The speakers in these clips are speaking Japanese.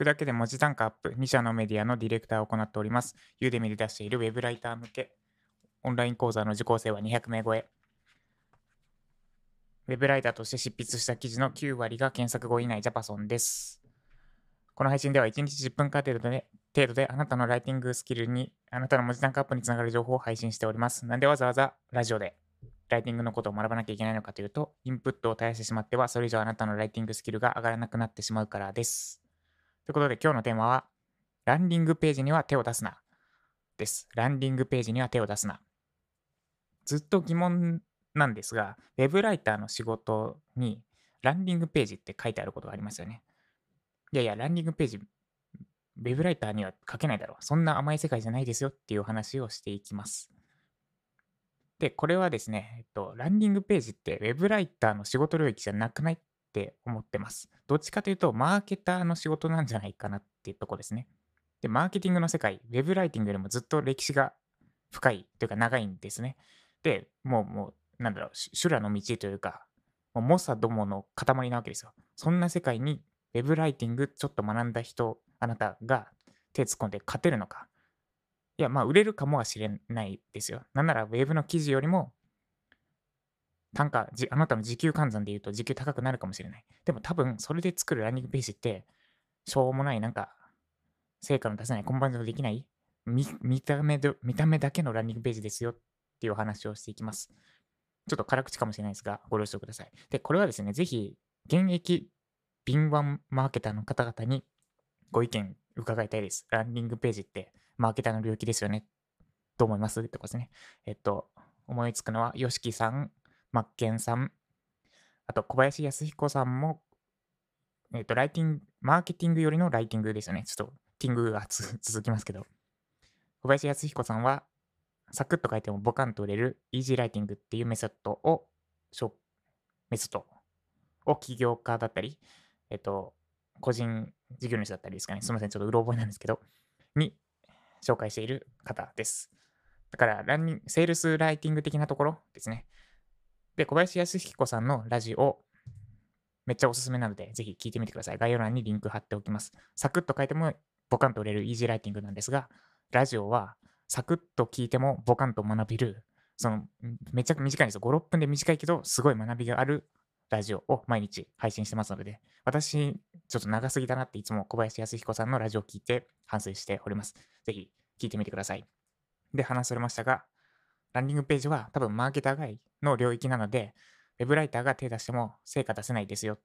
くだけで文字単価アップ、2社のメディアのディレクターを行っております。ユーデミで出しているウェブライター向けオンライン講座の受講生は200名超え。ウェブライターとして執筆した記事の9割が検索後以内ジャパソンです。この配信では1日10分間程度で程度であなたのライティングスキルに、あなたの文字単価アップにつながる情報を配信しております。なんでわざわざラジオでライティングのことを学ばなきゃいけないのかというと、インプットを絶やしてしまっては、それ以上あなたのライティングスキルが上がらなくなってしまうからです。ということで今日のテーマは、ランディングページには手を出すな。です。ランディングページには手を出すな。ずっと疑問なんですが、ウェブライターの仕事にランディングページって書いてあることがありますよね。いやいや、ランディングページ、ウェブライターには書けないだろう。そんな甘い世界じゃないですよっていう話をしていきます。で、これはですね、えっと、ランディングページってウェブライターの仕事領域じゃなくないっって思ってます。どっちかというと、マーケターの仕事なんじゃないかなっていうとこですね。で、マーケティングの世界、ウェブライティングよりもずっと歴史が深いというか長いんですね。で、もう、もう、なんだろう、修羅の道というか、もう猛者どもの塊なわけですよ。そんな世界に、ウェブライティングちょっと学んだ人、あなたが手突っ込んで勝てるのか。いや、まあ、売れるかもしれないですよ。なんなら、ウェブの記事よりも、単価、あなたの時給換算で言うと時給高くなるかもしれない。でも多分、それで作るランディングページって、しょうもない、なんか、成果の出せない、コンバージョンできない見、見た目で、見た目だけのランディングページですよっていうお話をしていきます。ちょっと辛口かもしれないですが、ご了承ください。で、これはですね、ぜひ、現役敏腕マーケターの方々にご意見伺いたいです。ランディングページってマーケターの領域ですよね。どう思います？ってことですね。えっと、思いつくのは、ヨシキさん、マッケンさん、あと小林康彦さんも、えっと、ライティング、マーケティングよりのライティングですよね。ちょっと、ティングが続きますけど。小林康彦さんは、サクッと書いてもボカンと売れるイージーライティングっていうメソッドを、しょメソッドを起業家だったり、えっと、個人事業主だったりですかね。すみません、ちょっとうろ覚えなんですけど、に紹介している方です。だから、ランニング、セールスライティング的なところですね。で、小林康彦さんのラジオ、めっちゃおすすめなので、ぜひ聞いてみてください。概要欄にリンク貼っておきます。サクッと書いてもボカンと売れるイージーライティングなんですが、ラジオはサクッと聞いてもボカンと学べる、その、めちゃく短いですよ。5、6分で短いけど、すごい学びがあるラジオを毎日配信してますので、私、ちょっと長すぎだなっていつも小林康彦さんのラジオを聞いて反省しております。ぜひ聞いてみてください。で、話されましたが、ランディングページは多分マーケター外の領域なので、ウェブライターが手出しても成果出せないですよ、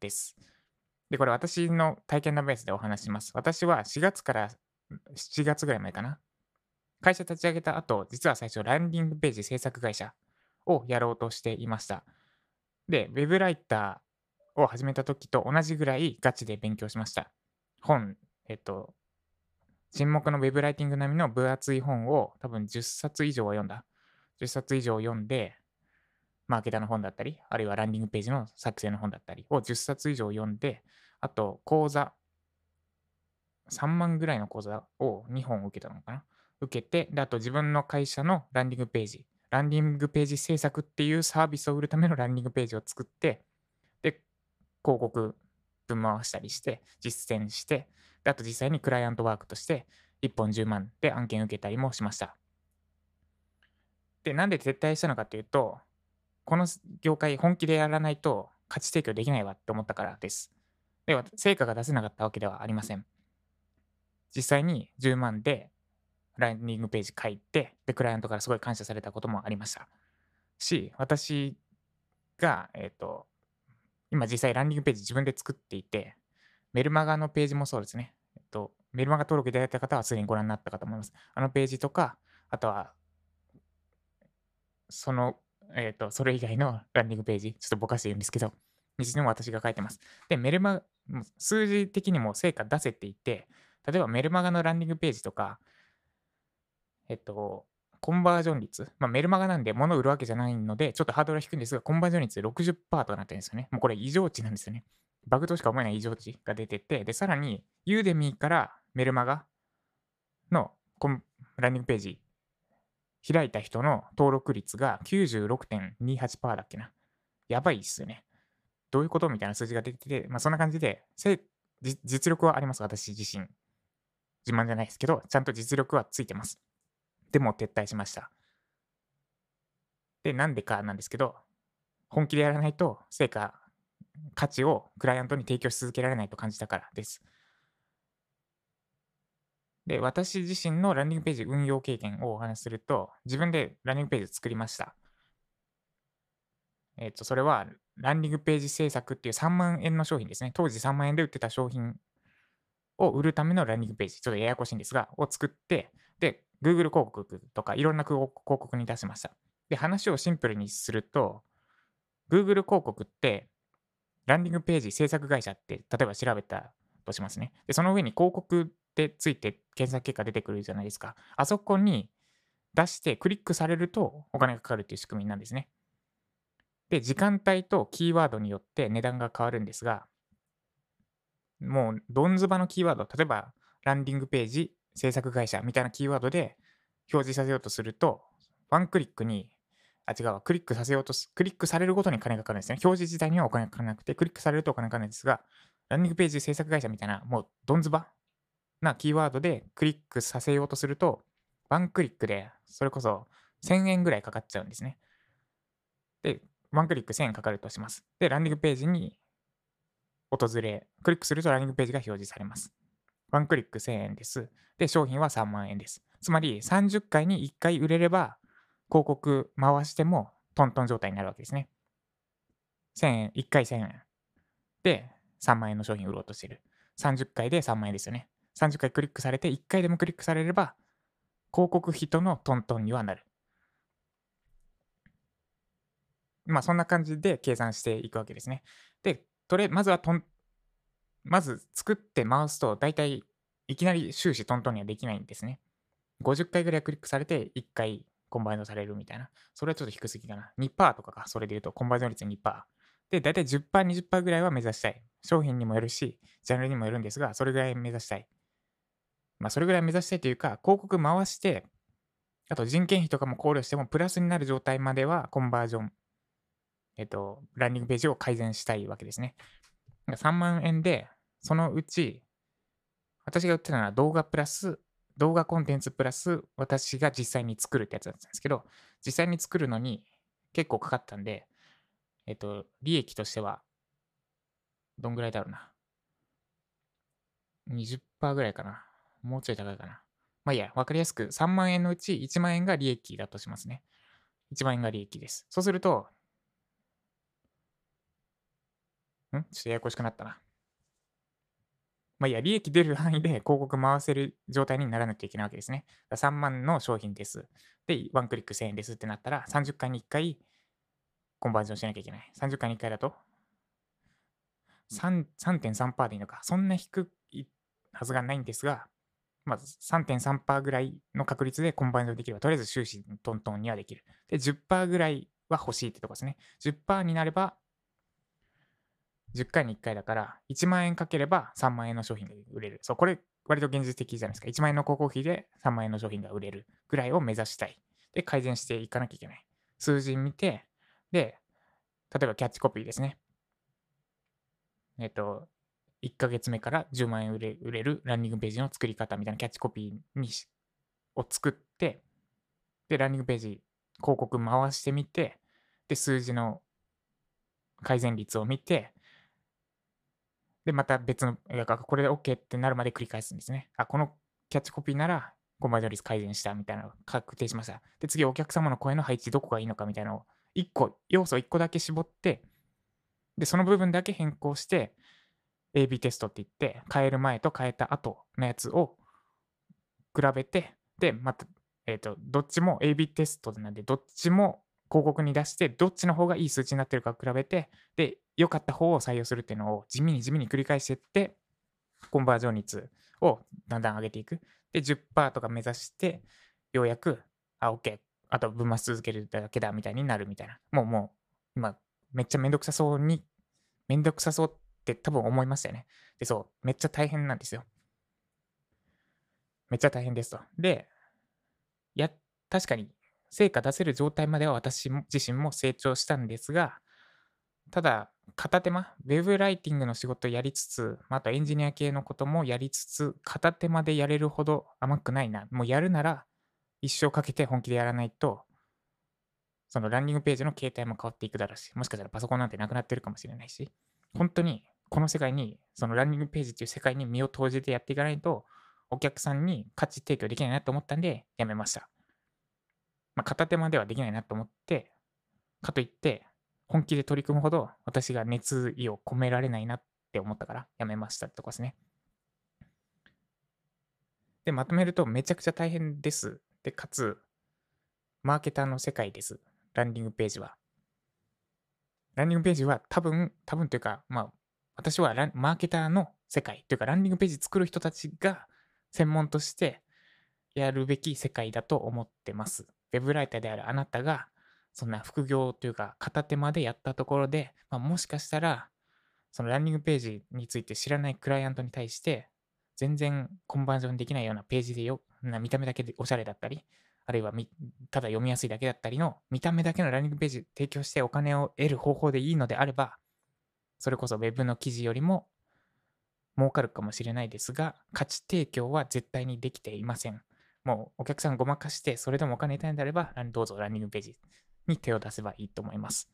です。で、これ私の体験談ベースでお話します。私は4月から7月ぐらい前かな。会社立ち上げた後、実は最初ランディングページ制作会社をやろうとしていました。で、ウェブライターを始めた時と同じぐらいガチで勉強しました。本、えっと、沈黙のウェブライティング並みの分厚い本を多分10冊以上は読んだ。10冊以上読んで、マーケターの本だったり、あるいはランディングページの作成の本だったりを10冊以上読んで、あと講座、3万ぐらいの講座を2本受けたのかな？受けて、で、あと自分の会社のランディングページ、ランディングページ制作っていうサービスを売るためのランディングページを作って、で、広告分回したりして、実践して、で、あと実際にクライアントワークとして1本10万で案件受けたりもしました。で、なんで撤退したのかっていうと、この業界本気でやらないと価値提供できないわって思ったからです。では、成果が出せなかったわけではありません。実際に10万でランディングページ書いて、で、クライアントからすごい感謝されたこともありました。し、私が、えっ、と、今実際ランディングページ自分で作っていて、メルマガのページもそうですね。えっと、メルマガ登録いただいた方はすでにご覧になったかと思います。あのページとか、あとは、その、えっ、と、それ以外のランディングページ、ちょっとぼかして言うんですけど、ににも私が書いてます。で、メルマガ、数字的にも成果出せていて、例えばメルマガのランディングページとか、えっと、コンバージョン率、まあ、メルマガなんで物を売るわけじゃないので、ちょっとハードルは低いんですが、コンバージョン率60%となってるんですよね。もうこれ異常値なんですよね。バグとしか思えない異常値が出てて、で、さらに、ユーデミーからメルマガのコンランディングページ開いた人の登録率が96.28%だっけな。やばいっすよね。どういうことみたいな数字が出てて、まあ、そんな感じで、せ実力はあります、私自身。自慢じゃないですけど、ちゃんと実力はついてます。でも撤退しました。で、なんでかなんですけど、本気でやらないと成果、価値をクライアントに提供し続けられないと感じたからです。で、私自身のランディングページ運用経験をお話しすると、自分でランディングページ作りました。えっ、と、それは、ランディングページ制作っていう3万円の商品ですね。当時3万円で売ってた商品を売るためのランディングページ、ちょっとややこしいんですが、を作って、で、Google 広告とかいろんな広告に出しました。で、話をシンプルにすると、Google 広告って、ランディングページ制作会社って、例えば調べたとしますね。で、その上に広告ってついて検索結果出てくるじゃないですか。あそこに出してクリックされるとお金がかかるっていう仕組みなんですね。で、時間帯とキーワードによって値段が変わるんですが、もう、どんずばのキーワード、例えば、ランディングページ、制作会社みたいなキーワードで表示させようとすると、ワンクリックに、あ、違う、クリックさせようとす、クリックされるごとに金がかかるんですね。表示自体にはお金がかからなくて、クリックされるとお金がかかるんですが、ランディングページ制作会社みたいな、もう、どんずばなキーワードでクリックさせようとすると、ワンクリックで、それこそ1000円ぐらいかかっちゃうんですね。で、ワンクリック1000円かかるとします。で、ランディングページに訪れ、クリックするとランディングページが表示されます。ワンクリック1000円です。で、商品は3万円です。つまり30回に1回売れれば、広告回してもトントン状態になるわけですね。1000円、1回1000円。で、3万円の商品売ろうとしてる。30回で3万円ですよね。30回クリックされて1回でもクリックされれば、広告費とのトントンにはなる。まあそんな感じで計算していくわけですね。で、とりあえずまずはトン、まず作って回すと、大体いきなり終始トントンにはできないんですね。50回ぐらいクリックされて1回コンバージョンされるみたいな。それはちょっと低すぎかな。2%とかか、それで言うとコンバージョン率2%。で、大体10%、20%ぐらいは目指したい。商品にもよるし、ジャンルにもよるんですが、それぐらい目指したい。まあ、それぐらい目指したいというか、広告回して、あと人件費とかも考慮してもプラスになる状態まではコンバージョンえっと、ランディングページを改善したいわけですね。3万円で、そのうち、私が売ってたのは動画プラス、動画コンテンツプラス、私が実際に作るってやつだったんですけど、実際に作るのに結構かかったんで、えっと、利益としては、どんぐらいだろうな。20%ぐらいかな。もうちょい高いかな。まあいいや、わかりやすく3万円のうち1万円が利益だとしますね。1万円が利益です。そうすると、ちょっとややこしくなったな。まあいや、利益出る範囲で 広告回せる状態にならなきゃいけないわけですね。3万の商品です。で、ワンクリック1000円ですってなったら、30回に1回コンバージョンしなきゃいけない。30回に1回だと3.3%でいいのか。そんな低いはずがないんですが、まず3.3%ぐらいの確率でコンバージョンできれば、とりあえず収支トントンにはできる。で、10%ぐらいは欲しいってとこですね。10%になれば、10回に1回だから、1万円かければ3万円の商品が売れる。そう、これ割と現実的じゃないですか。1万円の広告費で3万円の商品が売れるぐらいを目指したい。で、改善していかなきゃいけない。数字見て、で、例えばキャッチコピーですね。えっと、1ヶ月目から10万円売れ売れるランニングページの作り方みたいなキャッチコピーにを作って、で、ランニングページ広告回してみて、で、数字の改善率を見て、で、また別の、これで OK ってなるまで繰り返すんですね。あ、このキャッチコピーなら、コンバージョン率改善したみたいなのを確定しました。で、次、お客様の声の配置どこがいいのかみたいなのを、1個、要素1個だけ絞って、で、その部分だけ変更して、AB テストって言って、変える前と変えた後のやつを比べて、で、また、えっ、ー、と、どっちも AB テストなんで、どっちも広告に出して、どっちの方がいい数値になってるか比べて、で、良かった方を採用するっていうのを地味に地味に繰り返していって、コンバージョン率をだんだん上げていく。で、10%とか目指して、ようやく、あ、OK。あと分増し続けるだけだみたいになるみたいな。もうもう、今、めっちゃめんどくさそうに、めんどくさそうって多分思いましたよね。で、そう、めっちゃ大変なんですよ。めっちゃ大変ですと。で、や、確かに成果出せる状態までは私自身も成長したんですが、ただ、片手間、ウェブライティングの仕事をやりつつ、まあ、あとエンジニア系のこともやりつつ、片手間でやれるほど甘くないな。もうやるなら、一生かけて本気でやらないと、そのランディングページの形態も変わっていくだろうし、もしかしたらパソコンなんてなくなってるかもしれないし、本当にこの世界に、そのランディングページっていう世界に身を投じてやっていかないと、お客さんに価値提供できないなと思ったんで、やめました。まあ、片手間ではできないなと思って、かといって、本気で取り組むほど私が熱意を込められないなって思ったからやめましたってとこですね。で、まとめるとめちゃくちゃ大変です。で、かつ、マーケターの世界です。ランディングページは。ランディングページは多分、多分というか、まあ、私はマーケターの世界というか、ランディングページ作る人たちが専門としてやるべき世界だと思ってます。ウェブライターであるあなたがそんな副業というか片手までやったところで、まあ、もしかしたらそのランニングページについて知らないクライアントに対して全然コンバージョンできないようなページでよな見た目だけでおしゃれだったりあるいはただ読みやすいだけだったりの見た目だけのランニングページ提供してお金を得る方法でいいのであればそれこそ Web の記事よりも儲かるかもしれないですが価値提供は絶対にできていません。もうお客さんごまかしてそれでもお金得たいんであればどうぞランニングページに手を出せばいいと思います。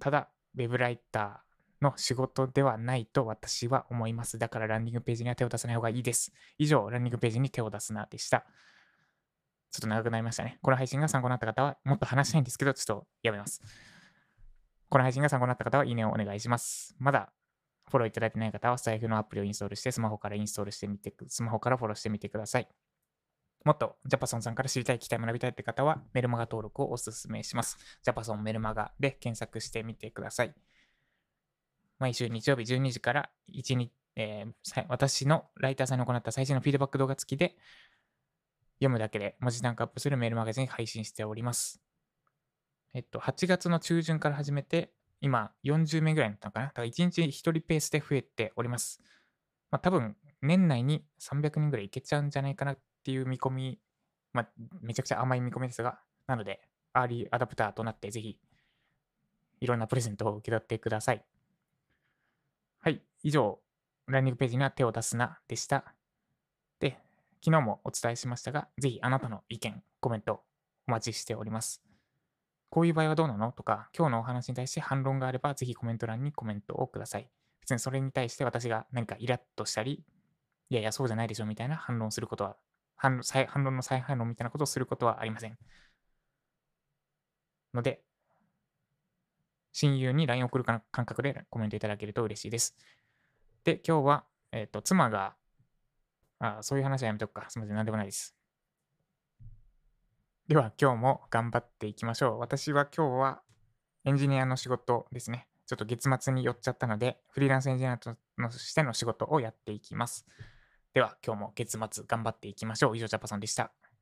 ただ、ウェブライターの仕事ではないと私は思います。だからランディングページには手を出さない方がいいです。以上、ランディングページに手を出すなでした。ちょっと長くなりましたね。この配信が参考になった方は、もっと話したいんですけど、ちょっとやめます。この配信が参考になった方は、いいねをお願いします。まだフォローいただいてない方は、スタイフのアプリをインストールして、スマホからインストールしてみて、スマホからフォローしてみてください。もっとジャパソンさんから知りたい、聞きたい、学びたいって方は、メルマガ登録をお勧めします。ジャパソンメルマガで検索してみてください。毎週日曜日12時から1日、えー、私のライターさんに行った最新のフィードバック動画付きで、読むだけで文字単価アップするメールマガジン配信しております。えっと、8月の中旬から始めて、今40名ぐらいになったのかな？だから1日1人ペースで増えております。まあ多分、年内に300人ぐらいいけちゃうんじゃないかなっていう見込み、まあ、めちゃくちゃ甘い見込みですが、なので、アーリーアダプターとなって、ぜひ、いろんなプレゼントを受け取ってください。はい、以上、ランニングページには手を出すなでした。で、昨日もお伝えしましたが、ぜひあなたの意見、コメントお待ちしております。こういう場合はどうなの？とか、今日のお話に対して反論があれば、ぜひコメント欄にコメントをください。別にそれに対して私が何かイラッとしたり、いやいや、そうじゃないでしょみたいな反論することは反論の再反論みたいなことをすることはありません。ので、親友に LINE 送る感覚でコメントいただけると嬉しいです。で、今日は、えっ、ー、と、妻が、あそういう話はやめとくか。すみません、なんでもないです。では、今日も頑張っていきましょう。私は今日はエンジニアの仕事ですね。ちょっと月末に寄っちゃったので、フリーランスエンジニアとしての仕事をやっていきます。では、今日も月末頑張っていきましょう。以上、ジャパソンでした。